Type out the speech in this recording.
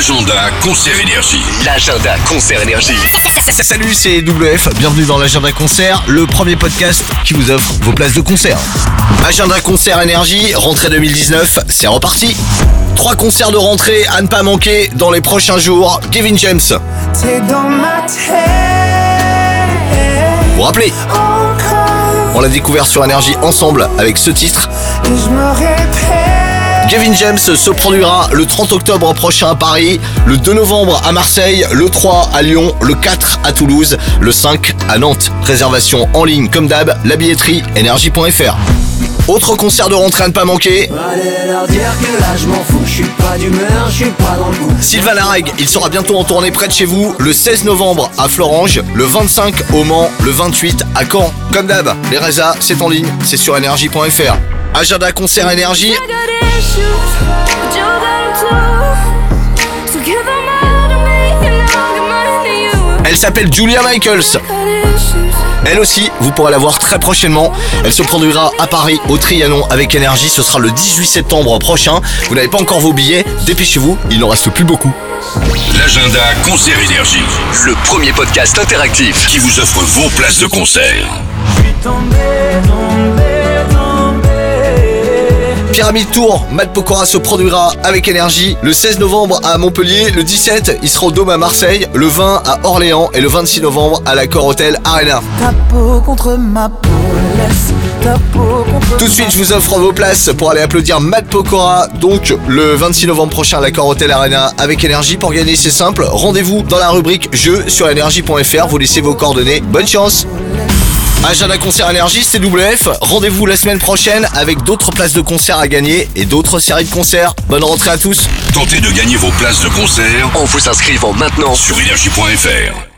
L'agenda concert énergie. L'agenda concert énergie. Salut, c'est WF, bienvenue dans l'agenda concert, le premier podcast qui vous offre vos places de concert. Agenda concert énergie, rentrée 2019, c'est reparti. Trois concerts de rentrée à ne pas manquer dans les prochains jours. Kevin James, T'es dans ma tête vous vous rappelez, on l'a découvert sur énergie ensemble avec ce titre. et je me répète. Kevin James se produira le 30 octobre prochain à Paris, le 2 novembre à Marseille, le 3 à Lyon, le 4 à Toulouse, le 5 à Nantes. Réservation en ligne comme d'hab, la billetterie énergie.fr. Autre concert de rentrée à ne pas manquer. Sylvain Larègue, il sera bientôt en tournée près de chez vous, le 16 novembre à Florange, le 25 au Mans, le 28 à Caen. Comme d'hab, les résas, c'est en ligne, c'est sur énergie.fr. Agenda concert énergie, I got issues, but you got 'em too. So give 'em all to me, and I'll give mine to you. elle s'appelle Julia Michaels. Elle aussi, vous pourrez la voir très prochainement. Elle se produira à Paris, au Trianon, avec énergie. Ce sera le 18 septembre prochain. Vous n'avez pas encore vos billets, dépêchez-vous, il n'en reste plus beaucoup. L'agenda concert énergie. Le premier podcast interactif. Qui vous offre vos places de concert. Pyramide Tour, Matt Pokora se produira avec énergie le 16 novembre à Montpellier, le 17 il sera au Dôme à Marseille, le 20 à Orléans et le 26 novembre à l'Accor Hotel Arena. Ta peau contre ma peau, laisse ta peau contre Tout de suite je vous offre vos places pour aller applaudir Matt Pokora donc le 26 novembre prochain à l'Accor Hotel Arena avec énergie. Pour gagner c'est simple, rendez-vous dans la rubrique jeux sur énergie.fr, vous laissez vos coordonnées, bonne chance Agenda concert énergie, c'est WF. Rendez-vous la semaine prochaine avec d'autres places de concert à gagner et d'autres séries de concerts. Bonne rentrée à tous. Tentez de gagner vos places de concert En vous inscrivant maintenant sur énergie.fr.